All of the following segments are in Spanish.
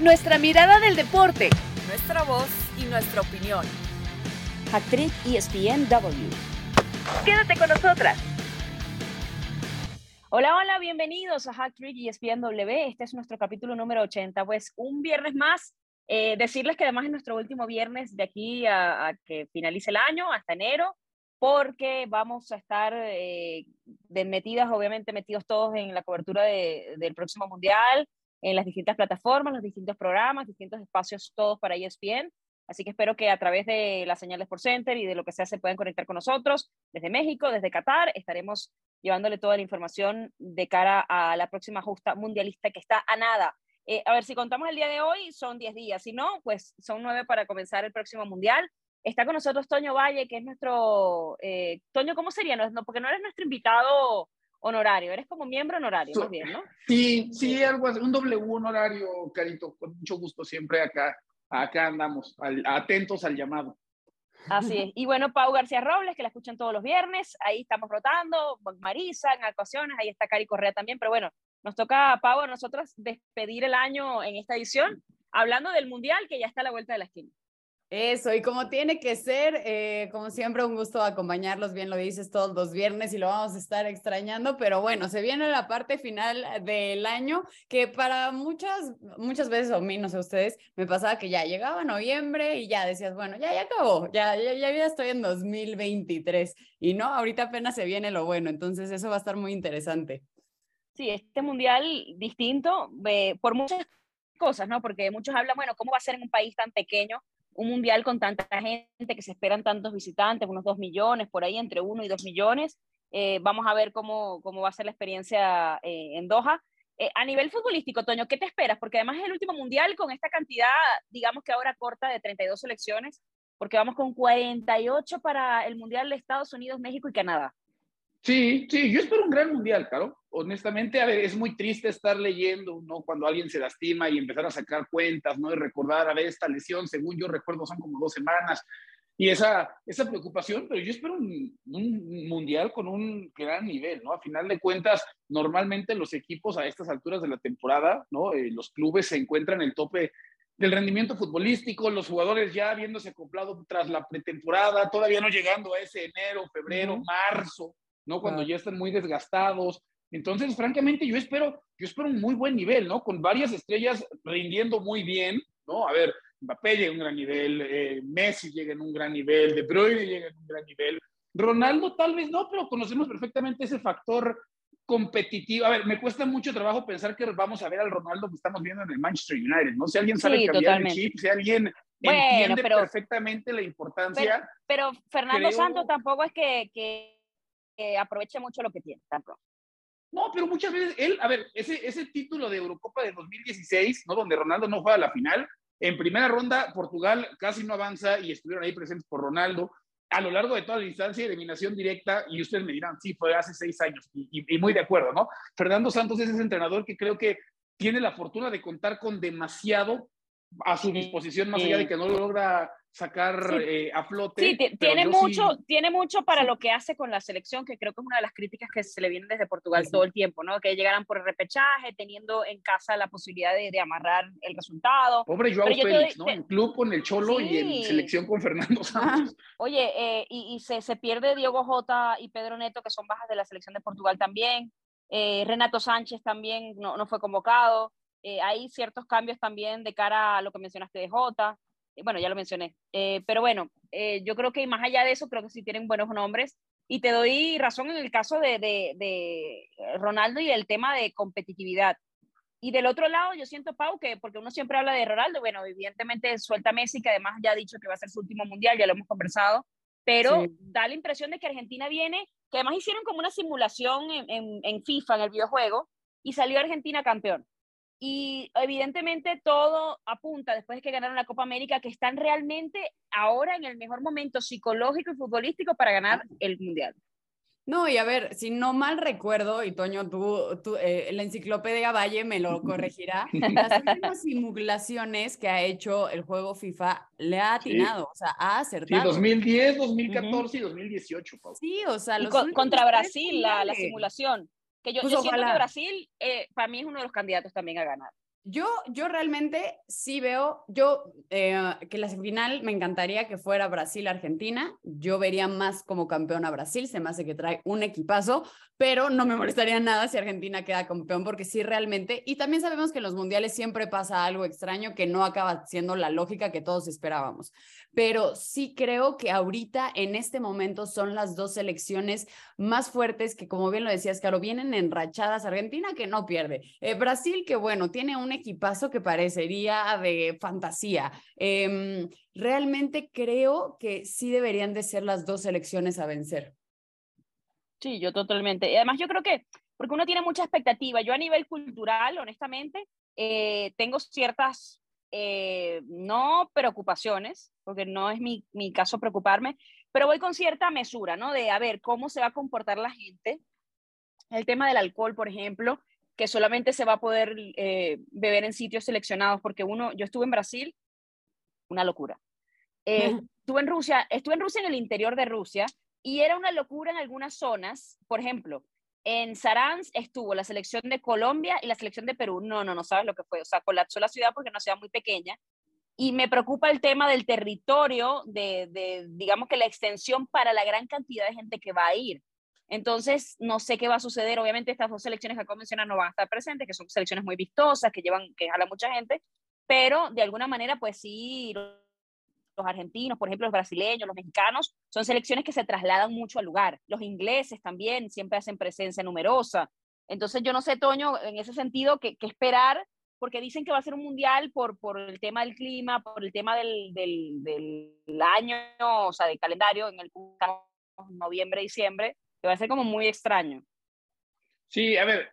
nuestra mirada del deporte, nuestra voz y nuestra opinión. Actriz ESPNW. Quédate con nosotras. Hola, hola, bienvenidos a Hack Trick ESPNW. Este es nuestro capítulo número 80. Pues un viernes más. Eh, decirles que además es nuestro último viernes de aquí a, que finalice el año, hasta enero, porque vamos a estar eh, metidas, obviamente metidos todos en la cobertura del próximo mundial, en las distintas plataformas, los distintos programas, distintos espacios, todos para ESPN. Así que espero que a través de las señales por Center y de lo que sea se puedan conectar con nosotros desde México, desde Qatar. Estaremos llevándole toda la información de cara a la próxima justa mundialista que está a nada. Eh, a ver, si contamos el día de hoy, son 10 días. Si no, pues son 9 para comenzar el próximo mundial. Está con nosotros Toño Valle, que es nuestro... Eh, Toño, ¿cómo sería? No, porque no eres nuestro invitado honorario, eres como miembro honorario, más bien, ¿no? Sí, sí, algo así, un W honorario, Carito, con mucho gusto siempre acá, acá andamos, atentos al llamado. Así es. Y bueno, Pau García Robles, que la escuchan todos los viernes, ahí estamos rotando, Marisa en actuaciones, ahí está Cari Correa también, pero bueno, nos toca, Pau, a nosotros despedir el año en esta edición, hablando del Mundial que ya está a la vuelta de la esquina. Eso, y como tiene que ser, eh, como siempre, un gusto acompañarlos, bien lo dices, todos los viernes y lo vamos a estar extrañando, pero bueno, se viene la parte final del año que para muchas, muchas veces, o a mí, no sé ustedes, me pasaba que ya llegaba noviembre y ya decías, bueno, ya, ya acabó, ya, ya, ya estoy en 2023 y no, ahorita apenas se viene lo bueno, entonces eso va a estar muy interesante. Sí, este mundial distinto eh, por muchas cosas, ¿no? Porque muchos hablan, bueno, ¿cómo va a ser en un país tan pequeño? Un mundial con tanta gente, que se esperan tantos visitantes, unos dos millones, por ahí entre uno y dos millones. Eh, vamos a ver cómo, cómo va a ser la experiencia eh, en Doha. Eh, a nivel futbolístico, Toño, ¿qué te esperas? Porque además es el último mundial con esta cantidad, digamos que ahora corta, de 32 selecciones, porque vamos con 48 para el mundial de Estados Unidos, México y Canadá. Sí, sí, yo espero un gran mundial, claro. Honestamente, a ver, es muy triste estar leyendo, ¿no? Cuando alguien se lastima y empezar a sacar cuentas, ¿no? Y recordar, a ver, esta lesión, según yo recuerdo, son como dos semanas. Y esa, esa preocupación, pero yo espero un, mundial con un gran nivel, ¿no? A final de cuentas, normalmente los equipos a estas alturas de la temporada, ¿no? Eh, los clubes se encuentran en el tope del rendimiento futbolístico, los jugadores ya habiéndose acoplado tras la pretemporada, todavía no llegando a ese enero, febrero, marzo, ¿no? Cuando ya están muy desgastados. Entonces, francamente, yo espero, yo espero un muy buen nivel, ¿no? Con varias estrellas rindiendo muy bien, ¿no? A ver, Mbappé llega a un gran nivel, eh, Messi llega en un gran nivel, De Bruyne llega en un gran nivel, Ronaldo tal vez no, pero conocemos perfectamente ese factor competitivo. A ver, me cuesta mucho trabajo pensar que vamos a ver al Ronaldo que estamos viendo en el Manchester United, ¿no? Si alguien sabe cambiar el chip, si alguien entiende perfectamente la importancia. Pero, Fernando Santos tampoco es que, que aproveche mucho lo que tiene. No, pero muchas veces él, a ver, ese, ese título de Eurocopa de 2016, ¿no? Donde Ronaldo no juega a la final, en primera ronda Portugal casi no avanza y estuvieron ahí presentes por Ronaldo. A lo largo de toda la distancia, eliminación directa, y ustedes me dirán, sí, fue hace seis años, y, y muy de acuerdo, ¿no? Fernando Santos es ese entrenador que creo que tiene la fortuna de contar con demasiado a su disposición, más allá de que no lo logra sacar eh, a flote. Sí, tiene mucho, tiene mucho para lo que hace con la selección, que creo que es una de las críticas que se le vienen desde Portugal todo el tiempo, ¿no? Que llegaran por el repechaje, teniendo en casa la posibilidad de, de amarrar el resultado. Pobre Joao Félix, ¿no? En club con el Cholo y en selección con Fernando Santos. Oye, eh, y, y se, se, pierde Diego Jota y Pedro Neto, que son bajas de la selección de Portugal también. Eh, Renato Sánchez también no, no fue convocado. hay ciertos cambios también de cara a lo que mencionaste de Jota bueno, ya lo mencioné, eh, pero bueno, eh, yo creo que más allá de eso, creo que sí tienen buenos nombres. Y te doy razón en el caso de, de, Ronaldo y el tema de competitividad. Y del otro lado, yo siento, Pau, que porque uno siempre habla de Ronaldo, bueno, evidentemente suelta Messi, que además ya ha dicho que va a ser su último mundial, ya lo hemos conversado, pero da la impresión de que Argentina viene, que además hicieron como una simulación en, en, en FIFA, en el videojuego, y salió Argentina campeón. Y evidentemente todo apunta, después de que ganaron la Copa América, que están realmente ahora en el mejor momento psicológico y futbolístico para ganar el Mundial. No, y a ver, si no mal recuerdo, y Toño, tú, tú eh, la enciclopedia Valle me lo corregirá, las últimas simulaciones que ha hecho el juego FIFA le ha atinado, o sea, ha acertado. Sí, 2010, 2014 y 2018. Sí, o sea, los contra Brasil la, la simulación. Que yo, pues siento que Brasil, eh, para mí, es uno de los candidatos también a ganar. Yo, yo realmente sí veo, yo eh, que la final me encantaría que fuera Brasil-Argentina. Yo vería más como campeón a Brasil, se me hace que trae un equipazo, pero no me molestaría nada si Argentina queda campeón, porque sí realmente, y también sabemos que en los mundiales siempre pasa algo extraño que no acaba siendo la lógica que todos esperábamos. Pero sí creo que ahorita, en este momento, son las dos selecciones más fuertes que, como bien lo decías, Caro, vienen enrachadas. Argentina que no pierde. Eh, Brasil que, bueno, tiene un equipazo que parecería de fantasía. Em, realmente creo que sí deberían de ser las dos selecciones a vencer. Sí, yo totalmente. Y además yo creo que, porque uno tiene mucha expectativa, yo a nivel cultural, honestamente, eh, tengo ciertas, eh, no preocupaciones, porque no es mi, mi caso preocuparme, pero voy con cierta mesura, ¿no? De a ver cómo se va a comportar la gente. El tema del alcohol, por ejemplo, que solamente se va a poder eh, beber en sitios seleccionados, porque uno, yo estuve en Brasil, una locura. Eh, estuve en Rusia, estuve en Rusia en el interior de Rusia y era una locura en algunas zonas. Por ejemplo, en Saransk estuvo la selección de Colombia y la selección de Perú. No, no, no sabes lo que fue. O sea, colapsó la ciudad porque es una ciudad muy pequeña. Y me preocupa el tema del territorio, de, de, digamos que la extensión para la gran cantidad de gente que va a ir. Entonces, no sé qué va a suceder. Obviamente, estas dos selecciones que acabo de mencionar no van a estar presentes, que son selecciones muy vistosas, que llevan, que jala mucha gente, pero de alguna manera, pues sí, los argentinos, por ejemplo, los brasileños, los mexicanos, son selecciones que se trasladan mucho al lugar. Los ingleses también siempre hacen presencia numerosa. Entonces, yo no sé, Toño, en ese sentido, qué, esperar, porque dicen que va a ser un mundial por, por el tema del clima, por el tema del, del, del año, o sea, del calendario, en el noviembre, diciembre, que va a ser como muy extraño. Sí, a ver,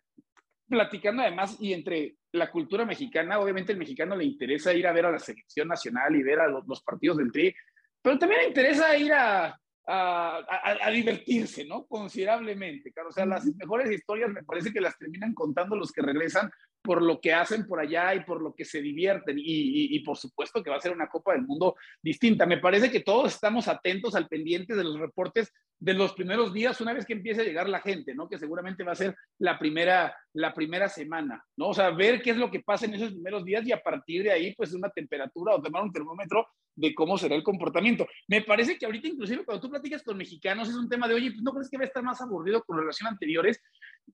platicando además y entre la cultura mexicana, obviamente el mexicano le interesa ir a ver a la selección nacional y ver a los, partidos del Tri, pero también le interesa ir a, a, a, divertirse, ¿no? Considerablemente, claro. O sea, las mejores historias me parece que las terminan contando los que regresan por lo que hacen por allá y por lo que se divierten. Y, y, por supuesto que va a ser una Copa del Mundo distinta. Me parece que todos estamos atentos al pendiente de los reportes de los primeros días, una vez que empiece a llegar la gente, ¿no? Que seguramente va a ser la primera, la primera semana, ¿no? O sea, ver qué es lo que pasa en esos primeros días y a partir de ahí, pues una temperatura o tomar un termómetro de cómo será el comportamiento. Me parece que ahorita, inclusive, cuando tú platicas con mexicanos, es un tema de, oye, pues no crees que va a estar más aburrido con relación a anteriores.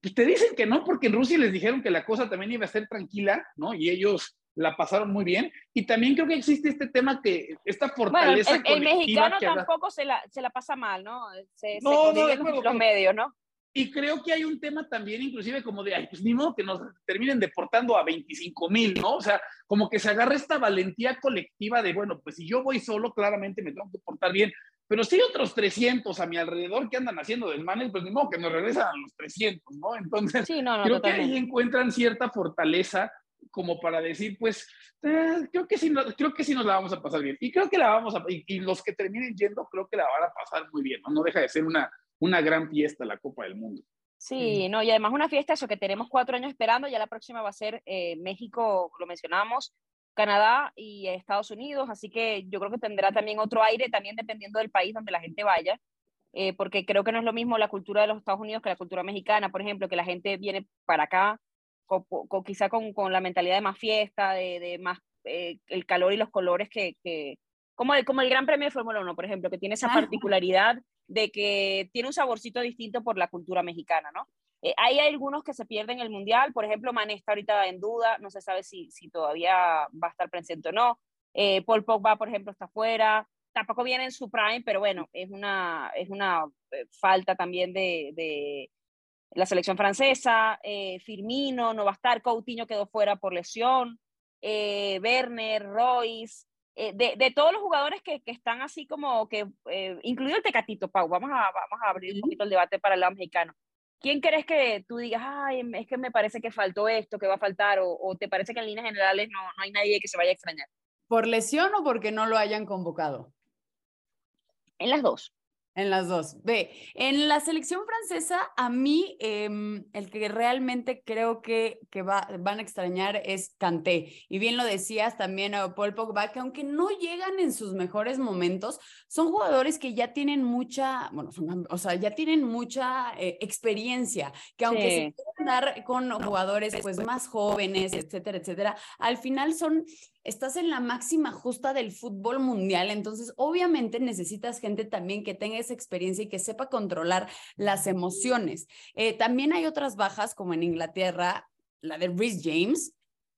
Pues te dicen que no, porque en Rusia les dijeron que la cosa también iba a ser tranquila, ¿no? Y ellos la pasaron muy bien. Y también creo que existe este tema que, esta fortaleza. Bueno, el, mexicano tampoco se, la, se la pasa mal, ¿no? Se, no, no, los medios, ¿no? Y creo que hay un tema también, inclusive, como de, ay, pues ni modo que nos terminen deportando a 25 mil, ¿no? O sea, como que se agarra esta valentía colectiva de, bueno, pues si yo voy solo, claramente me tengo que portar bien. Pero si hay otros 300 a mi alrededor que andan haciendo desmanes, pues ni modo que nos regresan a los 300, ¿no? Entonces, creo que ahí encuentran cierta fortaleza como para decir, pues, eh, creo, que sí, creo que sí nos la vamos a pasar bien. Y creo que la vamos a, y, y, los que terminen yendo, creo que la van a pasar muy bien, ¿no? No deja de ser una, una gran fiesta la Copa del Mundo. Sí, no, y además una fiesta, eso que tenemos cuatro años esperando, ya la próxima va a ser eh, México, lo mencionamos, Canadá y Estados Unidos, así que yo creo que tendrá también otro aire, también dependiendo del país donde la gente vaya, eh, porque creo que no es lo mismo la cultura de los Estados Unidos que la cultura mexicana, por ejemplo, que la gente viene para acá con, quizá con, con, la mentalidad de más fiesta, de, de más eh, el calor y los colores que, que como, el, como el Gran Premio de Fórmula 1, por ejemplo, que tiene esa particularidad de que tiene un saborcito distinto por la cultura mexicana, ¿no? Eh, hay algunos que se pierden el mundial, por ejemplo, Mané está ahorita en duda, no se sabe si, si todavía va a estar presente o no. Eh, Paul Pogba, por ejemplo, está fuera, tampoco viene en su prime, pero bueno, es una, es una eh, falta también de, de la selección francesa. Eh, Firmino no va a estar, Coutinho quedó fuera por lesión, Werner, Royce. Eh, de, de, todos los jugadores que, que están así como que, eh, incluido el Tecatito, Pau, vamos a, vamos a abrir un poquito el debate para el lado mexicano. ¿Quién crees que tú digas, ay, es que me parece que faltó esto, que va a faltar, o, o te parece que en líneas generales no, no, hay nadie que se vaya a extrañar? ¿Por lesión o porque no lo hayan convocado? En las dos. En las dos. Ve, en la selección francesa, a mí em, el que realmente creo que, que va, van a extrañar es Kanté. Y bien lo decías también a Paul Pogba, que aunque no llegan en sus mejores momentos, son jugadores que ya tienen mucha, bueno, o sea, ya tienen mucha eh, experiencia, que aunque se pueden dar con jugadores pues más jóvenes, etcétera, etcétera, al final son estás en la máxima justa del fútbol mundial, entonces obviamente necesitas gente también que tenga esa experiencia y que sepa controlar las emociones. Eh, también hay otras bajas como en Inglaterra, la de Rhys James.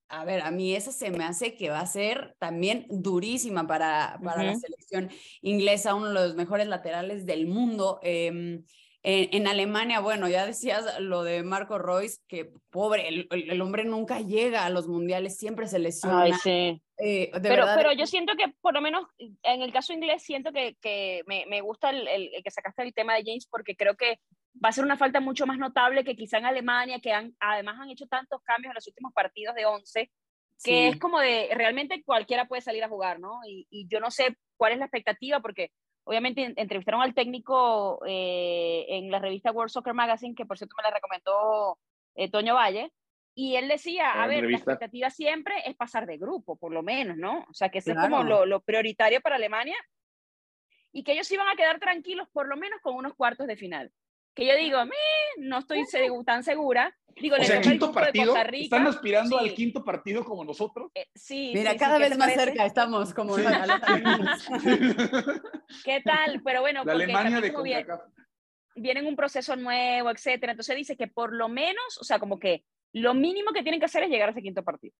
A ver, a mí esa se me hace que va a ser también durísima para, para la selección inglesa, uno de los mejores laterales del mundo. Em, en, Alemania, bueno, ya decías lo de Marco Royce, que pobre, el, hombre nunca llega a los mundiales, siempre se lesiona. Ay, sí. Eh, pero, pero yo siento que, por lo menos en el caso inglés, siento que, que me, me, gusta el, el, que sacaste el tema de James, porque creo que va a ser una falta mucho más notable que quizá en Alemania, que han, además han hecho tantos cambios en los últimos partidos de 11, que es como de realmente cualquiera puede salir a jugar, ¿no? Y, y yo no sé cuál es la expectativa, porque obviamente entrevistaron al técnico eh, en la revista World Soccer Magazine, que por cierto me la recomendó eh, Toño Valle, y él decía, a ver, la expectativa siempre es pasar de grupo, por lo menos, ¿no? O sea, que eso es como lo, prioritario para Alemania, y que ellos iban a quedar tranquilos por lo menos con unos cuartos de final. Que yo digo, no estoy tan segura, Digo, o sea, quinto partido, ¿están aspirando al quinto partido como nosotros? Eh, sí. Mira, cada vez más cerca estamos como ¿Qué tal? Pero bueno, la Alemania de viene, viene en un proceso nuevo, etcétera. Entonces dice que por lo menos, o sea, como que lo mínimo que tienen que hacer es llegar a ese quinto partido.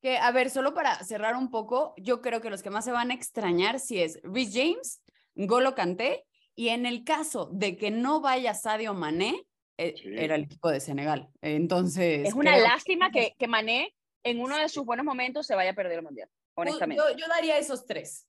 Que, a ver, solo para cerrar un poco, yo creo que los que más se van a extrañar si es Rhys James, Golo Kanté, y en el caso de que no vaya Sadio Mané, eh, era el equipo de Senegal. Entonces. Es una lástima que, que Mané en uno de sus buenos momentos se vaya a perder el mundial, honestamente. Yo, daría esos tres.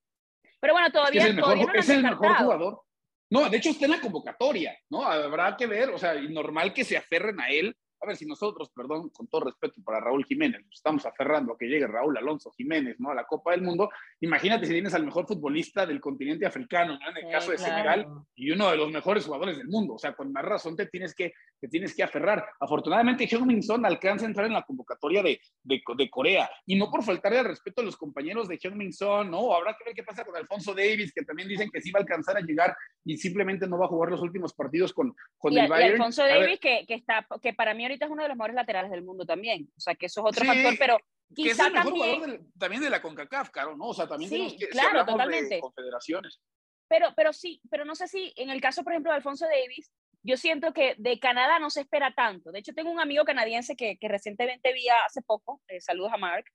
Pero bueno, todavía. Es, el mejor, es el mejor jugador. No, de hecho está en la convocatoria, ¿no? Habrá que ver, o sea, normal que se aferren a él a ver si nosotros, perdón, con todo respeto para Raúl Jiménez, nos estamos aferrando a que llegue Raúl Alonso Jiménez, ¿no? A la Copa del Mundo. Imagínate si tienes al mejor futbolista del continente africano, ¿no? En el caso de Senegal, y uno de los mejores jugadores del mundo. O sea, con más razón te tienes que, te tienes que aferrar. Afortunadamente, Heung-Min alcanza a entrar en la convocatoria de, de, de, Corea. Y no por faltarle al respeto a los compañeros de Heung-Min ¿no? Habrá que ver qué pasa con Alfonso Davis, que también dicen que sí va a alcanzar a llegar y simplemente no va a jugar los últimos partidos con, con el Bayern. Y Alfonso Davis, que, que, está, que para mí ahorita es uno de los mejores laterales del mundo también. O sea, que eso es otro factor, pero quizá es el mejor también... Jugador también de la CONCACAF, claro, ¿no? O sea, también sí, que, claro, totalmente. confederaciones. Pero, pero sí, pero no sé si en el caso, por ejemplo, de Alfonso Davis, yo siento que de Canadá no se espera tanto. De hecho, tengo un amigo canadiense que, que recientemente vi hace poco, eh, saludos a Mark,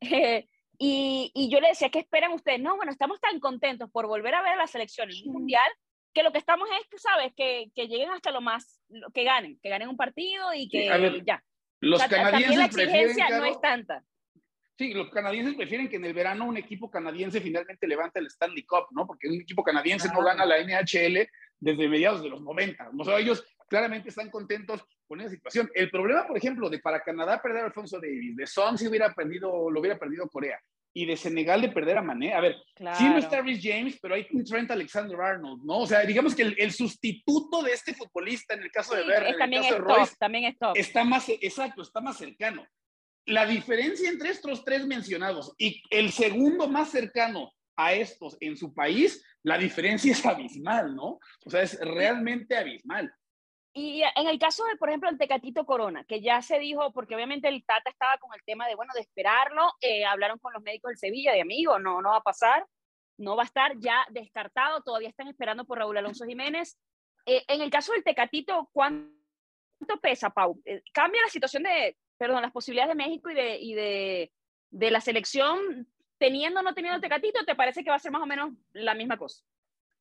eh, y, y, yo le decía, ¿qué esperan ustedes? No, bueno, estamos tan contentos por volver a ver a la selección en un mundial que lo que estamos es, ¿sabes? Que, que lleguen hasta lo más, que ganen, que ganen un partido y que ya. Los canadienses la exigencia no es tanta. Sí, los canadienses prefieren que en el verano un equipo canadiense finalmente levante el Stanley Cup, ¿no? Porque un equipo canadiense no gana la NHL desde mediados de los 90. O sea, ellos claramente están contentos con esa situación. El problema, por ejemplo, de para Canadá perder a Alfonso Davis, de Son si hubiera perdido, lo hubiera perdido Corea, y de Senegal de perder a Mané. A ver, sí no está Rhys James, pero hay un Trent Alexander Arnold, ¿no? O sea, digamos que el, sustituto de este futbolista en el caso de Werner, en el caso de Royce, también es top. está más, exacto, está más cercano. La diferencia entre estos tres mencionados y el segundo más cercano a estos en su país, la diferencia es abismal, ¿no? O sea, es realmente abismal. Y en el caso de, por ejemplo, el Tecatito Corona, que ya se dijo, porque obviamente el Tata estaba con el tema de, bueno, de esperarlo, eh, hablaron con los médicos del Sevilla, de amigo, no, no va a pasar, no va a estar ya descartado, todavía están esperando por Raúl Alonso Jiménez. Eh, en el caso del Tecatito, ¿cuánto pesa, Pau? Eh, ¿Cambia la situación de, perdón, las posibilidades de México y de, y de, de la selección teniendo o no teniendo Tecatito? ¿Te parece que va a ser más o menos la misma cosa?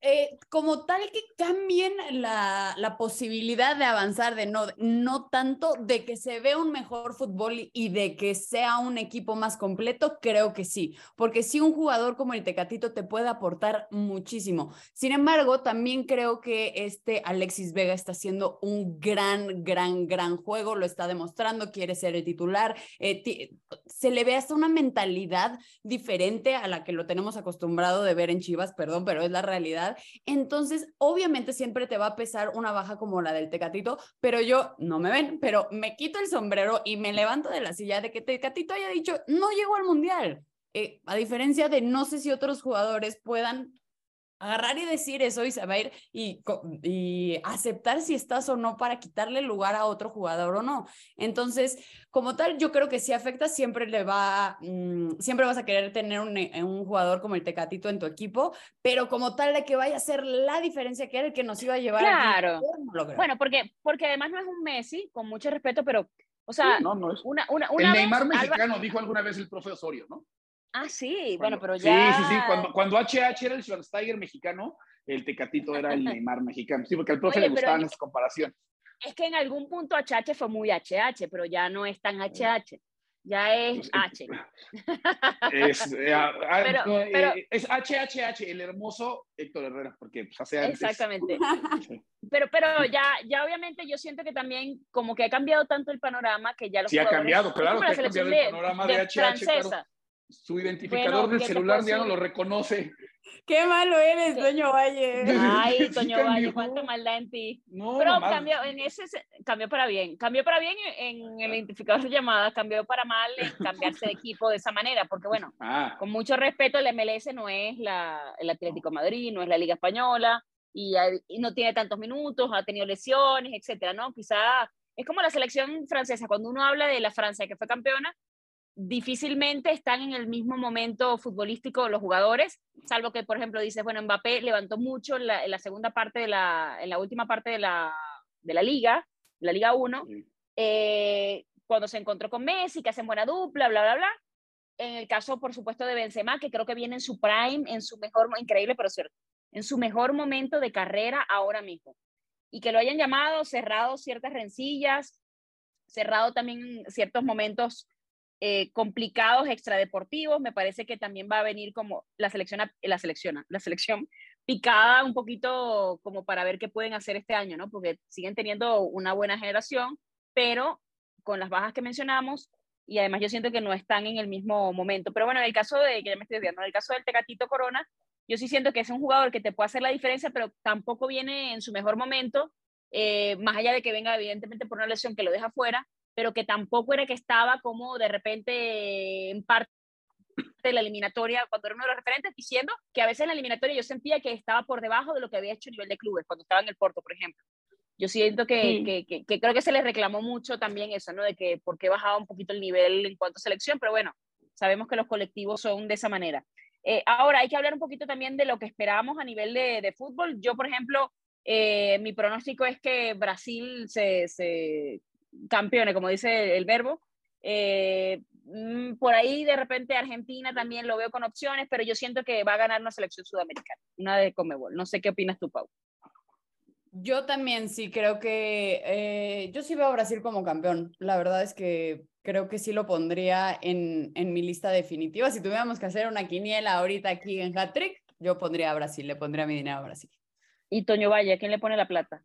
Eh, como tal que cambien la, la, posibilidad de avanzar, de no, no tanto de que se vea un mejor fútbol y de que sea un equipo más completo, creo que sí, porque sí un jugador como el Tecatito te puede aportar muchísimo. Sin embargo, también creo que este Alexis Vega está haciendo un gran, gran, gran juego, lo está demostrando, quiere ser el titular, eh, se le ve hasta una mentalidad diferente a la que lo tenemos acostumbrado de ver en Chivas, perdón, pero es la realidad Entonces, obviamente siempre te va a pesar una baja como la del Tecatito, pero yo, no me ven, pero me quito el sombrero y me levanto de la silla de que Tecatito haya dicho, no llegó al Mundial. Eh, a diferencia de no sé si otros jugadores puedan agarrar y decir eso y saber y, y aceptar si estás o no para quitarle lugar a otro jugador o no. Entonces, como tal, yo creo que si afecta, siempre le va, mm, siempre vas a querer tener un, eh, un, jugador como el Tecatito en tu equipo, pero como tal de que vaya a ser la diferencia que era el que nos iba a llevar. Claro. bueno, porque, porque además no es un Messi, con mucho respeto, pero, o sea, no, no es. Una, una, una el Neymar mexicano dijo alguna vez el profe Osorio, ¿no? Ah, sí, bueno, pero ya. Sí, sí, sí. Cuando, cuando HH era el Schwarzenegger mexicano, el Tecatito era el Neymar mexicano. Sí, porque al profe le gustaban esas comparaciones. Es que en algún punto HH fue muy HH, pero ya no es tan HH. Ya es H. Es, eh, ah, ah, eh, es HHH, el hermoso Héctor Herrera, porque pues, hace Exactamente. Pero, pero ya, ya obviamente yo siento que también como que ha cambiado tanto el panorama que ya los Sí, ha cambiado, claro que ha cambiado el panorama de, HH su identificador del celular ya no lo reconoce. Qué malo eres, Toño Valle. Ay, Toño Valle, cuánta maldad en ti. No, Pero cambió, en ese, cambió para bien. Cambió para bien en el identificador de llamadas, cambió para mal en cambiarse de equipo de esa manera, porque bueno, ah. con mucho respeto, el MLS no es la, el Atlético Madrid, no es la Liga Española, y, y no tiene tantos minutos, ha tenido lesiones, etcétera, ¿no? Quizá es como la selección francesa, cuando uno habla de la Francia que fue campeona, difícilmente están en el mismo momento futbolístico los jugadores, salvo que, por ejemplo, dices, bueno, Mbappé levantó mucho en la, segunda parte de la, en la última parte de la, de la liga, la Liga 1, eh, cuando se encontró con Messi, que hacen buena dupla, bla, bla, bla. En el caso, por supuesto, de Benzema, que creo que viene en su prime, en su mejor, increíble, pero cierto, en su mejor momento de carrera ahora mismo. Y que lo hayan llamado, cerrado ciertas rencillas, cerrado también ciertos momentos eh, complicados extradeportivos. Me parece que también va a venir como la selección, la selección, la selección picada un poquito como para ver qué pueden hacer este año, ¿no? Porque siguen teniendo una buena generación, pero con las bajas que mencionamos y además yo siento que no están en el mismo momento. Pero bueno, en el caso de, que ya me estoy viendo, en el caso del Tecatito Corona, yo sí siento que es un jugador que te puede hacer la diferencia, pero tampoco viene en su mejor momento, eh, más allá de que venga evidentemente por una lesión que lo deja fuera, pero que tampoco era que estaba como de repente en parte de la eliminatoria, cuando era uno de los referentes, diciendo que a veces en la eliminatoria yo sentía que estaba por debajo de lo que había hecho a nivel de clubes, cuando estaba en el Porto, por ejemplo. Yo siento que, que, que, creo que se le reclamó mucho también eso, ¿no? De que por qué bajaba un poquito el nivel en cuanto a selección, pero bueno, sabemos que los colectivos son de esa manera. Eh, ahora, hay que hablar un poquito también de lo que esperábamos a nivel de, de fútbol. Yo, por ejemplo, eh, mi pronóstico es que Brasil se, se, campeones, como dice el verbo. Eh, mm, por ahí de repente Argentina también lo veo con opciones, pero yo siento que va a ganar una selección sudamericana, una de Comebol. No sé qué opinas tú, Pau. Yo también sí creo que eh, yo sí veo a Brasil como campeón. La verdad es que creo que sí lo pondría en, en mi lista definitiva. Si tuviéramos que hacer una quiniela ahorita aquí en Hat-Trick, yo pondría a Brasil, le pondría mi dinero a Brasil. Y Toño Valle, ¿quién le pone la plata?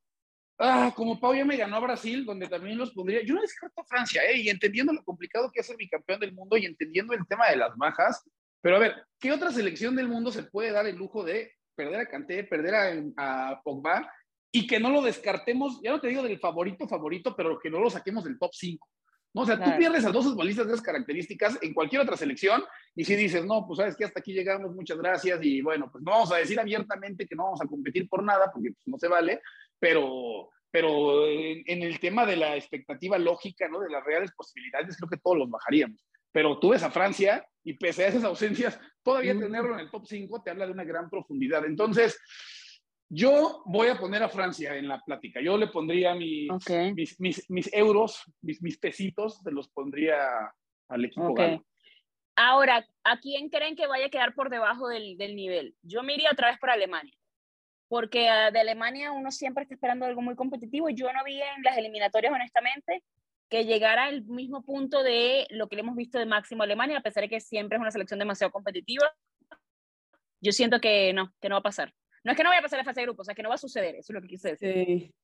Ah, como Pau ya me ganó a Brasil, donde también los pondría. Yo no descarto a Francia, ¿eh? Y entendiendo lo complicado que es ser campeón del mundo y entendiendo el tema de las bajas. Pero a ver, ¿qué otra selección del mundo se puede dar el lujo de perder a Kanté, perder a, a Pogba y que no lo descartemos? Ya no te digo del favorito, favorito, pero que no lo saquemos del top 5. ¿no? O sea, tú pierdes a dos futbolistas de esas características en cualquier otra selección y si dices, no, pues sabes que hasta aquí llegamos, muchas gracias y bueno, pues no vamos a decir abiertamente que no vamos a competir por nada porque pues, no se vale, pero, pero en, el tema de la expectativa lógica, ¿no? De las reales posibilidades, creo que todos los bajaríamos. Pero tú ves a Francia y pese a esas ausencias, todavía tenerlo en el top 5 te habla de una gran profundidad. Entonces, yo voy a poner a Francia en la plática. Yo le pondría mis, mis, mis, euros, mis, mis pesitos, se los pondría al equipo okay. Ahora, ¿a quién creen que vaya a quedar por debajo del, del nivel? Yo me iría otra vez por Alemania porque ah, de Alemania uno siempre está esperando algo muy competitivo. Yo no vi en las eliminatorias, honestamente, que llegara al mismo punto de lo que le hemos visto de máximo Alemania, a pesar de que siempre es una selección demasiado competitiva. Yo siento que no, que no va a pasar. No es que no vaya a pasar la fase de grupos, o sea, que no va a suceder, eso es lo que quise decir. Sí.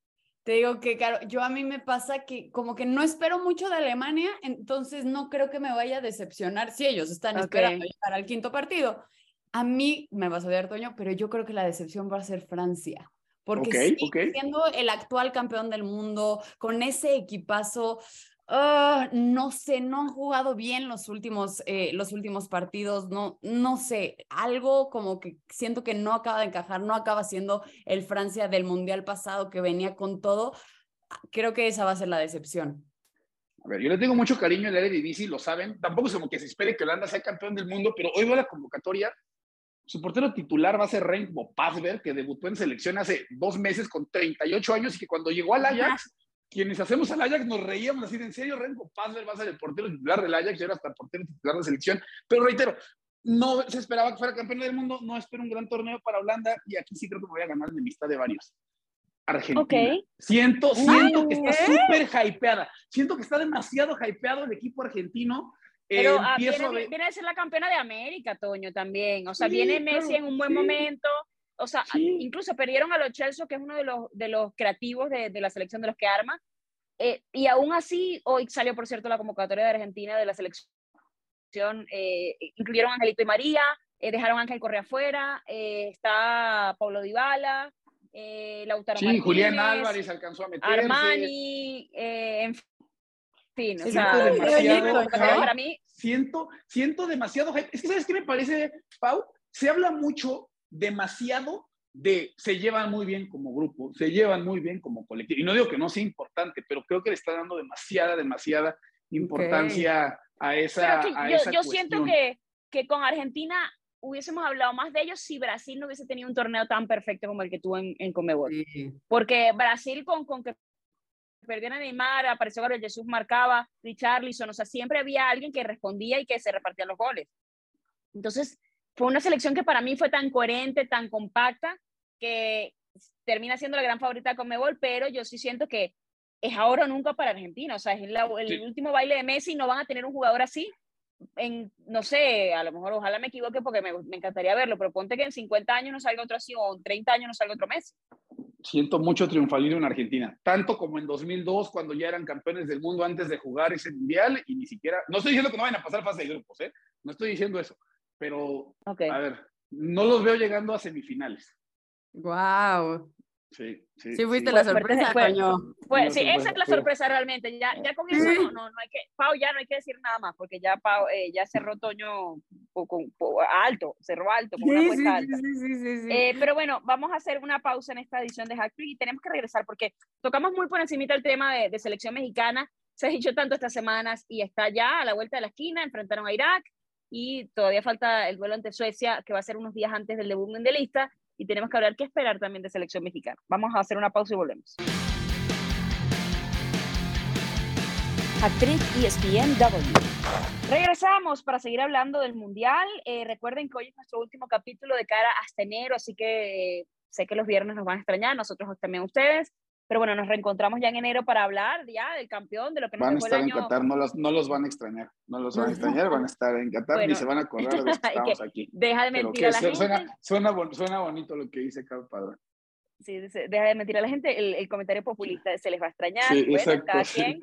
Te digo que, claro, yo a mí me pasa que como que no espero mucho de Alemania, entonces no creo que me vaya a decepcionar si ellos están esperando llegar al quinto partido A mí me vas a odiar, Toño, pero yo creo que la decepción va a ser Francia. Porque Ok, sí, ok. siendo el actual campeón del mundo, con ese equipazo, ah, no sé, no han jugado bien los últimos, eh, los últimos partidos, no, no sé, algo como que siento que no acaba de encajar, no acaba siendo el Francia del Mundial pasado que venía con todo. Creo que esa va a ser la decepción. A ver, yo le tengo mucho cariño al Eredivisie, lo saben. Tampoco es como que se espere que Holanda sea campeón del mundo, pero hoy veo la convocatoria. Su portero titular va a ser Renko Pasver, que debutó en selección hace dos meses con 38 años y que cuando llegó al Ajax, quienes hacemos al Ajax nos reíamos así de en serio, Renko Pasver va a ser el portero titular del Ajax y ahora hasta portero titular de selección. Pero reitero, no se esperaba que fuera campeón del mundo, no espero un gran torneo para Holanda y aquí sí creo que voy a ganar la amistad de varios. Argentina. Ok. Siento, siento que está ¿qué? súper hypeada. Siento que está demasiado hypeado el equipo argentino. Pero ah, viene, a ver- viene a ser la campeona de América, Toño, también. O sea, Sí, viene Messi claro, en un buen sí. momento. O sea, Sí. incluso perdieron a los Chelsea, que es uno de los, de los creativos de, de la selección de los que arma. Eh, y aún así, hoy salió, por cierto, la convocatoria de Argentina de la selección. eh, incluyeron a Angelito y María, eh, dejaron a Ángel Correa afuera, eh, está Paulo Dybala, eh, Lautaro Sí, Martínez, Julián Álvarez alcanzó a meterse. Armani, eh, en fin, o Sí, sea, convocatoria hype. para mí Siento, siento demasiado hype. Es que, ¿sabes qué me parece, Pau? Se habla mucho, demasiado, de se llevan muy bien como grupo, se llevan muy bien como colectivo. Y no digo que no sea importante, pero creo que le está dando demasiada, demasiada importancia a esa, Pero a yo, esa yo siento que, que con Argentina hubiésemos hablado más de ellos si Brasil no hubiese tenido un torneo tan perfecto como el que tuvo en, en Conmebol. Porque Brasil con, con que perdieron a Neymar, apareció Gabriel Jesús, marcaba, Richarlison, o sea, siempre había alguien que respondía y que se repartían los goles. Entonces, fue una selección que para mí fue tan coherente, tan compacta, que termina siendo la gran favorita de Conmebol, pero yo sí siento que es ahora o nunca para Argentina, o sea, es la- el Sí. último baile de Messi, no van a tener un jugador así, en, no sé, a lo mejor ojalá me equivoque porque me, me encantaría verlo, pero ponte que en 50 años no salga otro así o en 30 años no salga otro Messi. Siento mucho triunfalismo en Argentina, tanto como en 2002 cuando ya eran campeones del mundo antes de jugar ese mundial y ni siquiera, no estoy diciendo que no vayan a pasar fase de grupos, ¿eh? no estoy diciendo eso, pero a ver, no los veo llegando a semifinales. Wow. Sí, sí. Sí, fuiste sí. la sorpresa, fue- Toño. Pues sí, esa es la sorpresa realmente. Ya, ya con eso no, no, no hay que, Pau ya no hay que decir nada más, porque ya Pau eh, ya cerró Toño po- con- po- alto, cerró alto, con una Sí, apuesta sí, alta. sí, sí, sí, sí. Eh, pero bueno, vamos a hacer una pausa en esta edición de Hack y tenemos que regresar porque tocamos muy por encimita el tema de, de selección mexicana. Se ha dicho tanto estas semanas y está ya a la vuelta de la esquina. Enfrentaron a Irak y todavía falta el duelo ante Suecia, que va a ser unos días antes del debut mundialista. Y tenemos que hablar qué esperar también de selección mexicana. Vamos a hacer una pausa y volvemos. Actriz ESPNW. Regresamos para seguir hablando del Mundial. Eh, recuerden que hoy es nuestro último capítulo de cara hasta enero, así que eh, sé que los viernes nos van a extrañar, nosotros también ustedes. Pero bueno, nos reencontramos ya en enero para hablar ya del campeón, de lo que nos Van a dejó el estar en. Qatar, no los, no los van a extrañar, no los van a extrañar, van a estar en Qatar Bueno. ni se van a acordar de los que estamos aquí. Deja de mentir a la gente. suena, suena, bon- suena bonito lo que dice Carl Padrón. Sí, deja de mentir a la gente. El, el comentario populista se les va a extrañar. Sí, bueno, exacto, cada sí. quien.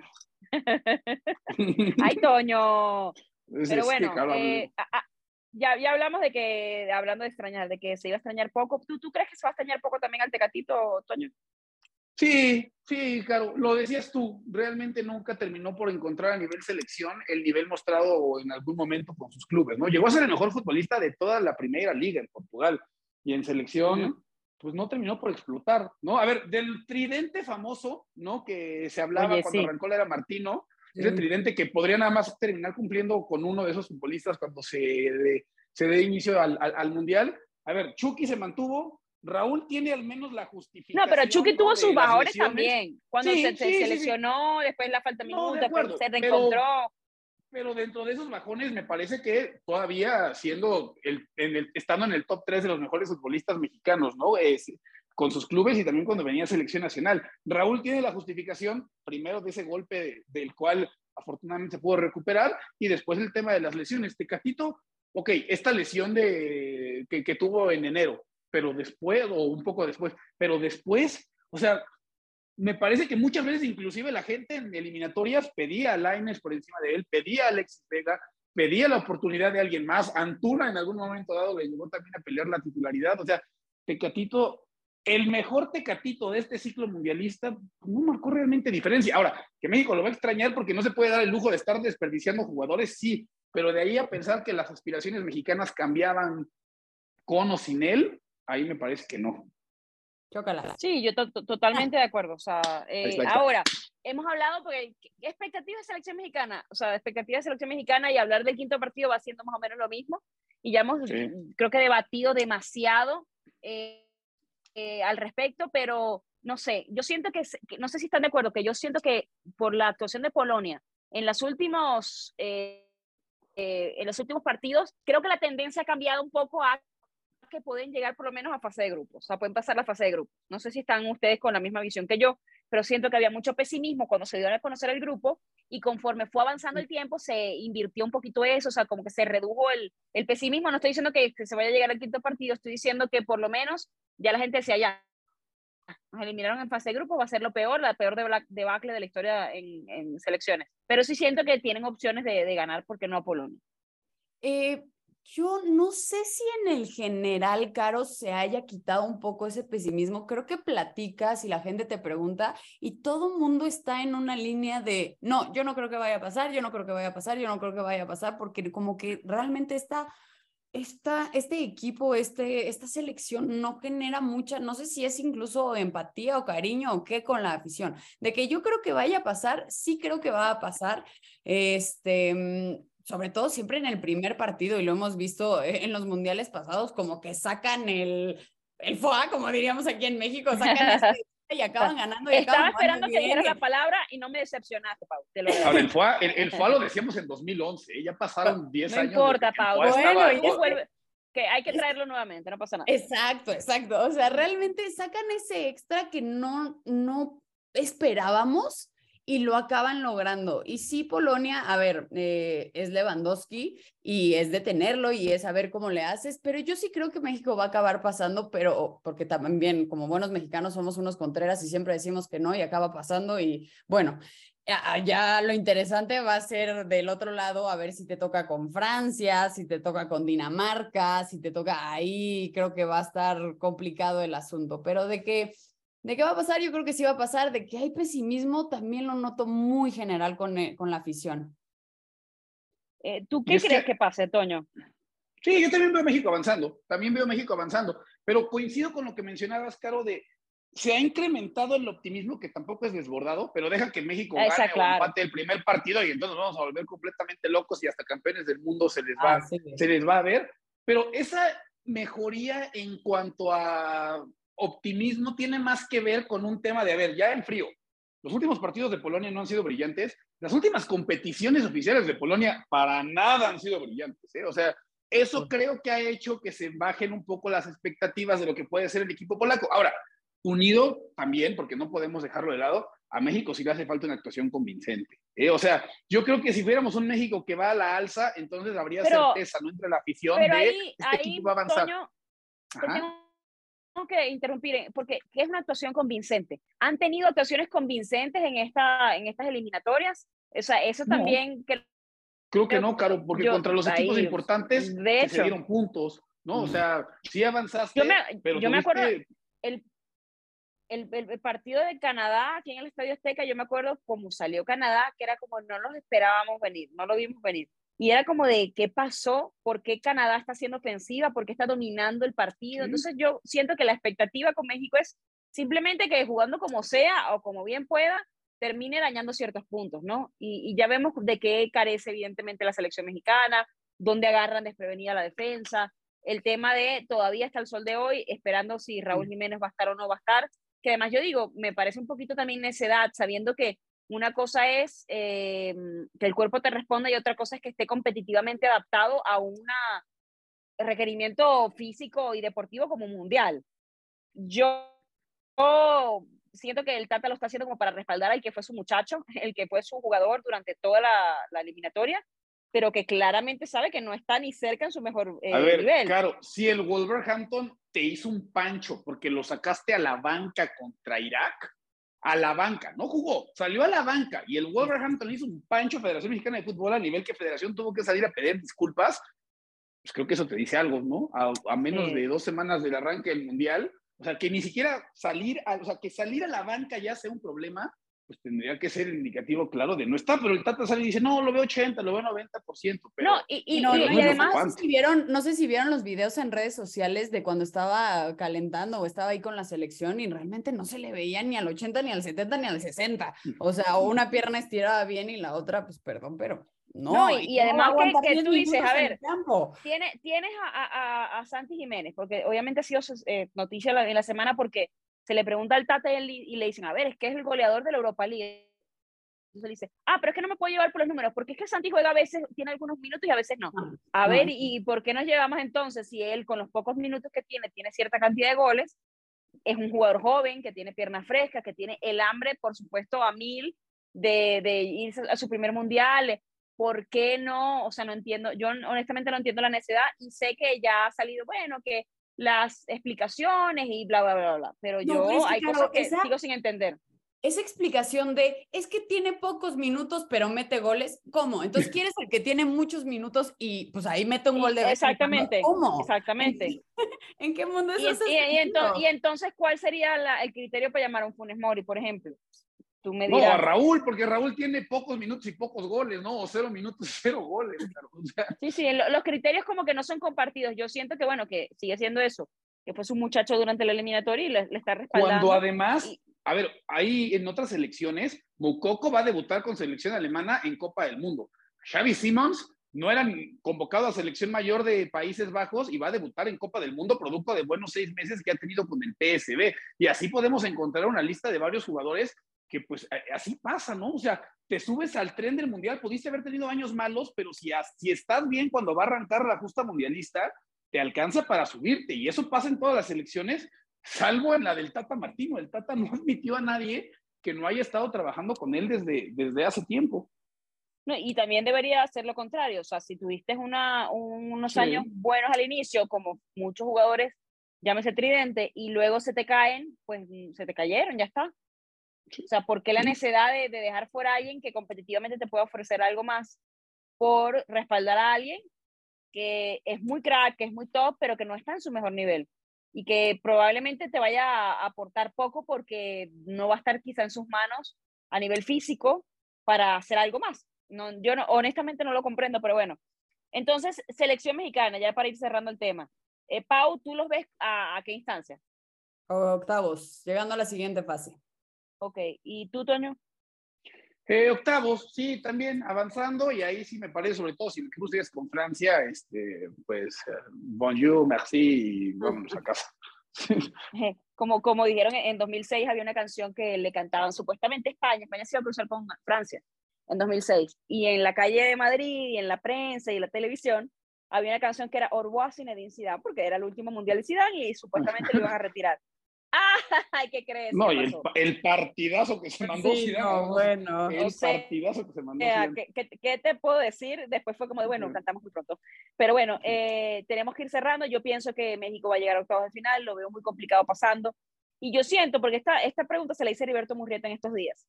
Ay, Toño. Es- Pero bueno, eh, a- a- ya, ya hablamos de que, hablando de extrañar, de que se iba a extrañar poco. ¿Tú, ¿Tú crees que se va a extrañar poco también al Tecatito, Toño? Sí, sí, claro, lo decías tú, realmente nunca terminó por encontrar a nivel selección el nivel mostrado en algún momento con sus clubes, ¿no? Llegó a ser el mejor futbolista de toda la primera liga en Portugal y en selección, pues no terminó por explotar, ¿no? A ver, del tridente famoso, ¿no? Que se hablaba Oye, cuando sí. arrancó la era Martino, Sí. ese tridente que podría nada más terminar cumpliendo con uno de esos futbolistas cuando se dé, se dé inicio al, al- al Mundial. A ver, Chucky se mantuvo, Raúl tiene al menos la No, justificación. pero Chucky ¿no? tuvo sus bajones también. Cuando Sí, se, sí, se sí, sí. lesionó, después la falta de No, de acuerdo, se pero- reencontró. Pero dentro de esos bajones me parece que todavía siendo el, en el- estando en el top 3 de los mejores futbolistas mexicanos, ¿no? Es, con sus clubes y también cuando venía a selección nacional. Raúl tiene la justificación, primero de ese golpe del cual afortunadamente se pudo recuperar y después el tema de las lesiones. Tecatito, ok, esta lesión de, que, que tuvo en enero, pero después, o un poco después, pero después, o sea, me parece que muchas veces inclusive la gente en eliminatorias pedía a Laines por encima de él, pedía a Alexis Vega, pedía la oportunidad de alguien más. Antuna en algún momento dado le llegó también a pelear la titularidad. O sea, Tecatito, el mejor Tecatito de este ciclo mundialista, no marcó realmente diferencia. Ahora, que México lo va a extrañar porque no se puede dar el lujo de estar desperdiciando jugadores, sí, pero de ahí a pensar que las aspiraciones mexicanas cambiaban con o sin él, ahí me parece que no. Chócala. Sí, yo totalmente de acuerdo. O sea, eh, ahora, hemos hablado porque expectativas de selección mexicana, o sea, expectativas de selección mexicana y hablar del quinto partido va siendo más o menos lo mismo. Y ya hemos, creo que debatido demasiado eh, eh, al respecto, pero no sé, yo siento que, no sé si están de acuerdo, que yo siento que por la actuación de Polonia en los últimos, en los últimos partidos, creo que la tendencia ha cambiado un poco a que pueden llegar por lo menos a fase de grupos, o sea, pueden pasar la fase de grupos. No sé si están ustedes con la misma visión que yo, pero siento que había mucho pesimismo cuando se dio a conocer el grupo y conforme fue avanzando el tiempo se invirtió un poquito eso, o sea, como que se redujo el, el pesimismo. No estoy diciendo que, se vaya a llegar al quinto partido, estoy diciendo que por lo menos ya la gente decía, ya, nos eliminaron en fase de grupo, va a ser lo peor, la peor debacle de la historia en, en selecciones. Pero sí siento que tienen opciones de, de ganar, porque no a Polonia. Eh, yo no sé si en el general, Caro, se haya quitado un poco ese pesimismo. Creo que platicas y la gente te pregunta y todo el mundo está en una línea de, no, yo no creo que vaya a pasar, yo no creo que vaya a pasar, yo no creo que vaya a pasar, porque como que realmente está esta, este equipo, este, esta selección no genera mucha, no sé si es incluso empatía o cariño o qué con la afición. De que yo creo que vaya a pasar, sí creo que va a pasar. Este, mm, sobre todo siempre en el primer partido, y lo hemos visto eh, en los mundiales pasados, como que sacan el, el FOA, como diríamos aquí en México, sacan este y acaban ganando. Y Estaba esperando que dijeras la palabra y no me decepcionaste, Pau. Te lo Ahora, el FOA, el, FOA lo decíamos en 2011, ¿eh? ya pasaron 10 años. No importa, Pau. Bueno, que hay que traerlo nuevamente, no pasa nada. Exacto, exacto. O sea, realmente sacan ese extra que no, no esperábamos y lo acaban logrando. Y sí, Polonia, a ver, eh, es Lewandowski y es detenerlo y es saber cómo le haces, pero yo sí creo que México va a acabar pasando, pero porque también como buenos mexicanos somos unos contreras y siempre decimos que no y acaba pasando y bueno. Ya lo interesante va a ser del otro lado, a ver si te toca con Francia, si te toca con Dinamarca, si te toca ahí, creo que va a estar complicado el asunto, pero de que ¿De qué va a pasar? Yo creo que sí va a pasar. De que hay pesimismo, también lo noto muy general con, eh, con la afición. Eh, ¿Tú qué crees que... pase, Toño? Sí, yo también veo a México avanzando, también veo a México avanzando, pero coincido con lo que mencionabas, Caro, de se ha incrementado el optimismo, que tampoco es desbordado, pero deja que México gane o empate el primer partido y entonces vamos a volver completamente locos y hasta campeones del mundo se les va, ah, se les va a ver. Pero esa mejoría en cuanto a optimismo tiene más que ver con un tema de, a ver, ya en frío, los últimos partidos de Polonia no han sido brillantes, las últimas competiciones oficiales de Polonia para nada han sido brillantes, ¿eh? o sea, eso creo que ha hecho que se bajen un poco las expectativas de lo que puede ser el equipo polaco. Ahora, unido también, porque no podemos dejarlo de lado, a México sí le hace falta una actuación convincente. ¿eh? O sea, yo creo que si fuéramos un México que va a la alza, entonces habría certeza, ¿no? Entre la afición de este equipo va a avanzar que interrumpir eh, porque es una actuación convincente. ¿Han tenido actuaciones convincentes en, esta, en estas eliminatorias? O sea, eso también... Que, Creo que no, Caro, porque contra los equipos importantes se dieron puntos, ¿no? O mm. sea, sí avanzaste, yo me, pero yo me acuerdo, el, el, el, partido de Canadá aquí en el Estadio Azteca, yo me acuerdo cómo salió Canadá, que era como no los esperábamos venir, no lo vimos venir. Y era como de qué pasó, por qué Canadá está siendo ofensiva, por qué está dominando el partido. Entonces yo siento que la expectativa con México es simplemente que jugando como sea o como bien pueda, termine dañando ciertos puntos, ¿no? Y, ya vemos de qué carece evidentemente la selección mexicana, dónde agarran desprevenida la defensa, el tema de todavía hasta el sol de hoy, esperando si Raúl Jiménez va a estar o no va a estar, que además yo digo, me parece un poquito también necedad, sabiendo que una cosa es eh, que el cuerpo te responda y otra cosa es que esté competitivamente adaptado a un requerimiento físico y deportivo como mundial. Yo, siento que el Tata lo está haciendo como para respaldar al que fue su muchacho, el que fue su jugador durante toda la, eliminatoria, pero que claramente sabe que no está ni cerca en su mejor eh, a ver, nivel. Claro, si el Wolverhampton te hizo un pancho porque lo sacaste a la banca contra Irak, a la banca, no jugó, salió a la banca y el Wolverhampton hizo un pancho Federación Mexicana de Fútbol a nivel que Federación tuvo que salir a pedir disculpas, pues creo que eso te dice algo, ¿no? A, menos de dos semanas del arranque del Mundial, o sea, que ni siquiera salir, a, o sea, que salir a la banca ya sea un problema, pues tendría que ser indicativo claro de no está, pero el Tata sale y dice, no, lo veo 80, lo veo 90%. Pero, no, y, además, no sé, si vieron, no sé si vieron los videos en redes sociales de cuando estaba calentando o estaba ahí con la selección y realmente no se le veía ni al 80, ni al 70, ni al 60. O sea, una pierna estiraba bien y la otra, pues perdón, pero no. y, además que, tú dices, a ver, tiene, tienes a, a, a, Santi Jiménez, porque obviamente ha sido eh, noticia en la semana porque se le pregunta al Tata y, le dicen, a ver, es que es el goleador de la Europa League. Entonces dice, ah, pero es que no me puedo llevar por los números, porque es que Santi juega a veces, tiene algunos minutos y a veces no. A ver, ¿y por qué nos llevamos entonces si él con los pocos minutos que tiene, tiene cierta cantidad de goles? Es un jugador joven, que tiene piernas frescas, que tiene el hambre, por supuesto, a mil de, de ir a su primer mundial. ¿Por qué no? O sea, no entiendo, yo honestamente no entiendo la necesidad y sé que ya ha salido, bueno, que las explicaciones y bla, bla, bla, bla. Pero yo hay cosas que sigo sin entender. Esa explicación de, es que tiene pocos minutos, pero mete goles, ¿cómo? Entonces, ¿quieres el que tiene muchos minutos y pues ahí mete un gol de Exactamente. ¿Cómo? Exactamente. ¿En qué mundo es eso? Y, y, entonces, ¿cuál sería el criterio para llamar a un Funes Mori, por ejemplo? No, a Raúl, porque Raúl tiene pocos minutos y pocos goles, ¿no? O cero minutos y cero goles. Sí, sí, los criterios como que no son compartidos. Yo siento que, bueno, que sigue siendo eso, que fue un muchacho durante la eliminatoria y le, está respaldando. Cuando además, a ver, ahí en otras elecciones, Mukoko va a debutar con selección alemana en Copa del Mundo. Xavi Simons no era convocado a selección mayor de Países Bajos y va a debutar en Copa del Mundo producto de buenos seis meses que ha tenido con el PSB. Y así podemos encontrar una lista de varios jugadores que pues así pasa, ¿no? O sea, te subes al tren del mundial, pudiste haber tenido años malos, pero si, si estás bien cuando va a arrancar la justa mundialista, te alcanza para subirte. Y eso pasa en todas las elecciones, salvo en la del Tata Martino. El Tata no admitió a nadie que no haya estado trabajando con él desde, desde hace tiempo. No, y también debería ser lo contrario. O sea, si tuviste una, unos años buenos al inicio, como muchos jugadores, llámese tridente, y luego se te caen, pues se te cayeron, ya está. O sea, ¿por qué la necesidad de, dejar fuera a alguien que competitivamente te pueda ofrecer algo más por respaldar a alguien que es muy crack, que es muy top, pero que no está en su mejor nivel? Y que probablemente te vaya a aportar poco porque no va a estar quizá en sus manos a nivel físico para hacer algo más. No, yo no, honestamente no lo comprendo, pero bueno. Entonces, selección mexicana, ya para ir cerrando el tema. Eh, Pau, ¿tú los ves a, a qué instancia? Octavos, llegando a la siguiente fase. Ok, ¿y tú, Toño? Eh, octavos, sí, también avanzando, y ahí sí me parece, sobre todo si me cruzas con Francia, este, pues, eh, bonjour, merci, y vámonos a casa. Como, como dijeron, en 2006 había una canción que le cantaban supuestamente España, España se iba a cruzar con Francia en 2006, y en la calle de Madrid, y en la prensa y en la televisión, había una canción que era Orboa sin Zidane, porque era el último mundial de Zidane y supuestamente lo iban a retirar. ¡Ay, qué crees! No, y el, partidazo que se mandó sí, no, bueno. El partidazo que se mandó ¿qué, te puedo decir? Después fue como de, bueno, cantamos muy pronto. Pero bueno, eh, tenemos que ir cerrando. Yo pienso que México va a llegar a octavos de final, lo veo muy complicado pasando. Y yo siento, porque esta, esta pregunta se la hice a Heriberto Murrieta en estos días.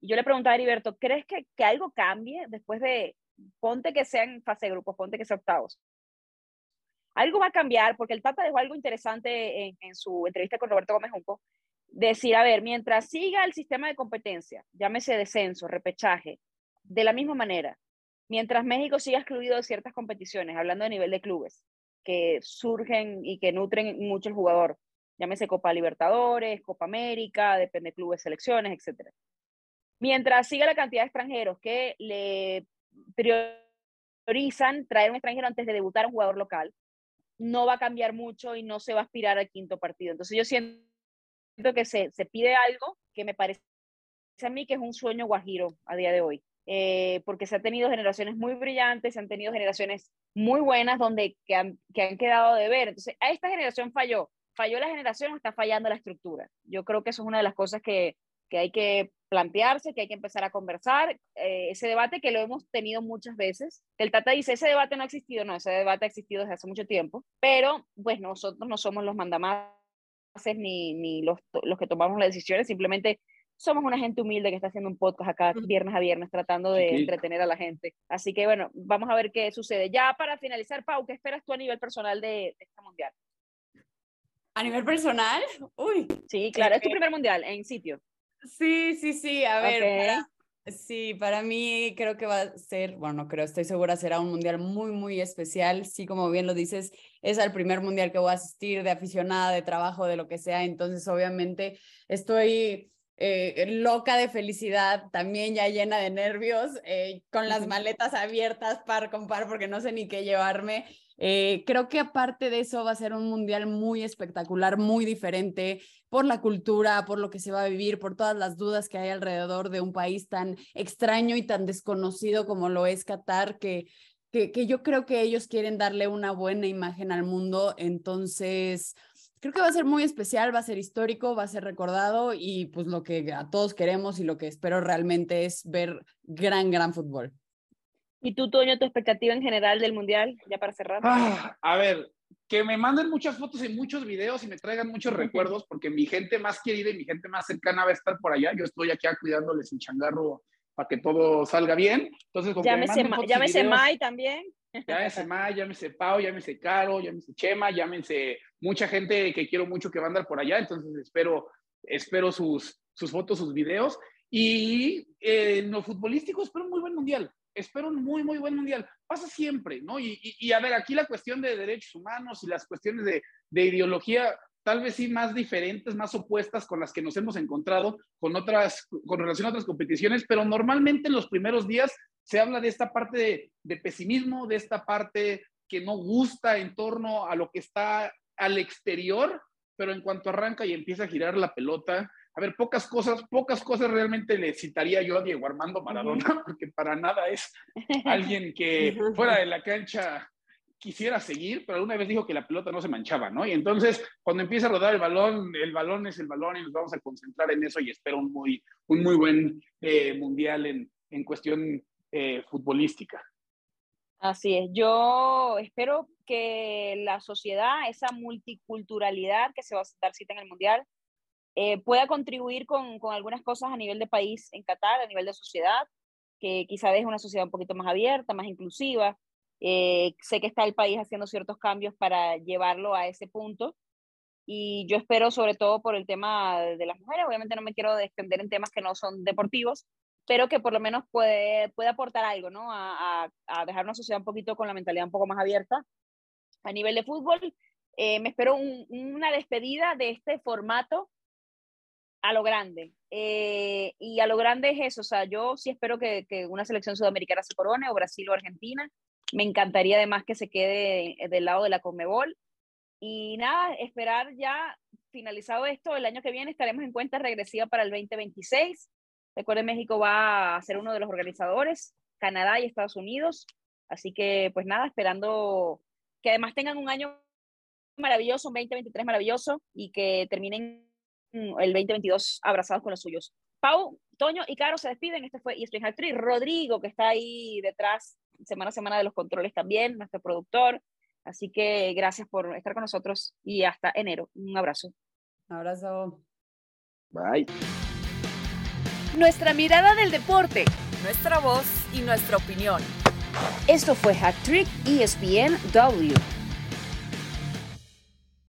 Y yo le preguntaba a Heriberto, ¿crees que, que algo cambie después de, ponte que sean fase de grupos, ponte que sean octavos? Algo va a cambiar, porque el Tata dejó algo interesante en, su entrevista con Roberto Gómez Junco, decir, a ver, mientras siga el sistema de competencia, llámese descenso, repechaje, de la misma manera, mientras México siga excluido de ciertas competiciones, hablando de nivel de clubes, que surgen y que nutren mucho el jugador, llámese Copa Libertadores, Copa América, depende de clubes, selecciones, etc. Mientras siga la cantidad de extranjeros que le priorizan traer un extranjero antes de debutar a un jugador local, no va a cambiar mucho y no se va a aspirar al quinto partido. Entonces yo siento que se, se pide algo que me parece a mí que es un sueño guajiro a día de hoy. Eh, porque se han tenido generaciones muy brillantes, se han tenido generaciones muy buenas donde que han, que han quedado de ver. Entonces, a esta generación falló. Falló la generación o está fallando la estructura. Yo creo que eso es una de las cosas que, que hay que plantearse, que hay que empezar a conversar. Eh, ese debate que lo hemos tenido muchas veces. El Tata dice, ese debate no ha existido, no, ese debate ha existido desde hace mucho tiempo, pero pues nosotros no somos los mandamases ni, ni los, los que tomamos las decisiones, simplemente somos una gente humilde que está haciendo un podcast acá viernes a viernes tratando de entretener a la gente. Así que bueno, vamos a ver qué sucede. Ya para finalizar, Pau, ¿qué esperas tú a nivel personal de, de este mundial? A nivel personal, uy. Sí, claro, es tu primer mundial en sitio. Sí, sí, sí, a ver, sí, para mí creo que va a ser, bueno, no creo, estoy segura será un mundial muy, muy especial. Sí, como bien lo dices, es el primer mundial que voy a asistir de aficionada, de trabajo, de lo que sea. Entonces, obviamente, estoy eh, loca de felicidad, también ya llena de nervios, eh, con las maletas abiertas par con par porque no sé ni qué llevarme. Eh, creo que aparte de eso va a ser un mundial muy espectacular, muy diferente por la cultura, por lo que se va a vivir, por todas las dudas que hay alrededor de un país tan extraño y tan desconocido como lo es Qatar, que, que, que yo creo que ellos quieren darle una buena imagen al mundo. Entonces, creo que va a ser muy especial, va a ser histórico, va a ser recordado y pues lo que a todos queremos y lo que espero realmente es ver gran, gran fútbol. ¿Y tú, Toño, tu expectativa en general del Mundial, ya para cerrar? Ah, a ver, que me manden muchas fotos y muchos videos y me traigan muchos recuerdos, porque mi gente más querida y mi gente más cercana va a estar por allá. Yo estoy aquí cuidándoles un changarro para que todo salga bien. Entonces, llámese, llámese Mai también. Llámese Mai, llámese Pau, llámese Caro, llámese Chema, llámense mucha gente que quiero mucho que va a andar por allá. Entonces, espero, espero sus, sus fotos, sus videos. Y eh, en lo futbolístico, espero un muy buen mundial. Espero un muy, muy buen mundial. Pasa siempre, ¿no? Y, y, a ver, aquí la cuestión de derechos humanos y las cuestiones de, de ideología tal vez sí más diferentes, más opuestas con las que nos hemos encontrado con otras, con relación a otras competiciones, pero normalmente en los primeros días se habla de esta parte de, de, pesimismo, de esta parte que no gusta en torno a lo que está al exterior, pero en cuanto arranca y empieza a girar la pelota, a ver, pocas cosas, pocas cosas realmente le citaría yo a Diego Armando Maradona, porque para nada es alguien que fuera de la cancha quisiera seguir, pero alguna vez dijo que la pelota no se manchaba, ¿no? Y entonces, cuando empieza a rodar el balón, el balón es el balón y nos vamos a concentrar en eso y espero un muy, un muy buen eh, mundial en, en cuestión eh, futbolística. Así es, yo espero que la sociedad, esa multiculturalidad que se va a dar cita en el mundial, eh, pueda contribuir con, con algunas cosas a nivel de país en Qatar, a nivel de sociedad, que quizá es una sociedad un poquito más abierta, más inclusiva, eh, sé que está el país haciendo ciertos cambios para llevarlo a ese punto y yo espero sobre todo por el tema de las mujeres, obviamente no me quiero extender en temas que no son deportivos, pero que por lo menos puede, puede aportar algo, ¿no? A, a, dejar una sociedad un poquito con la mentalidad un poco más abierta. A nivel de fútbol, eh, me espero una despedida de este formato a lo grande. Eh, y a lo grande es eso, o sea, yo sí espero que, que una selección sudamericana se corone, o Brasil o Argentina, me encantaría además que se quede del lado de la Conmebol. Y nada, esperar ya finalizado esto, el año que viene estaremos en cuenta regresiva para el 2026. Recuerden, México va a ser uno de los organizadores, Canadá y Estados Unidos. Así que, pues nada, esperando que además tengan un año maravilloso, un 2023 maravilloso y que terminen el 2022 abrazados con los suyos. Pau, Toño y Caro se despiden. Este fue ESPN Actriz. Rodrigo, que está ahí detrás semana a semana de los controles también, nuestro productor. Así que gracias por estar con nosotros y hasta enero. Un abrazo. Un abrazo. Bye. Nuestra mirada del deporte, nuestra voz y nuestra opinión. Esto fue Hat Trick ESPN W.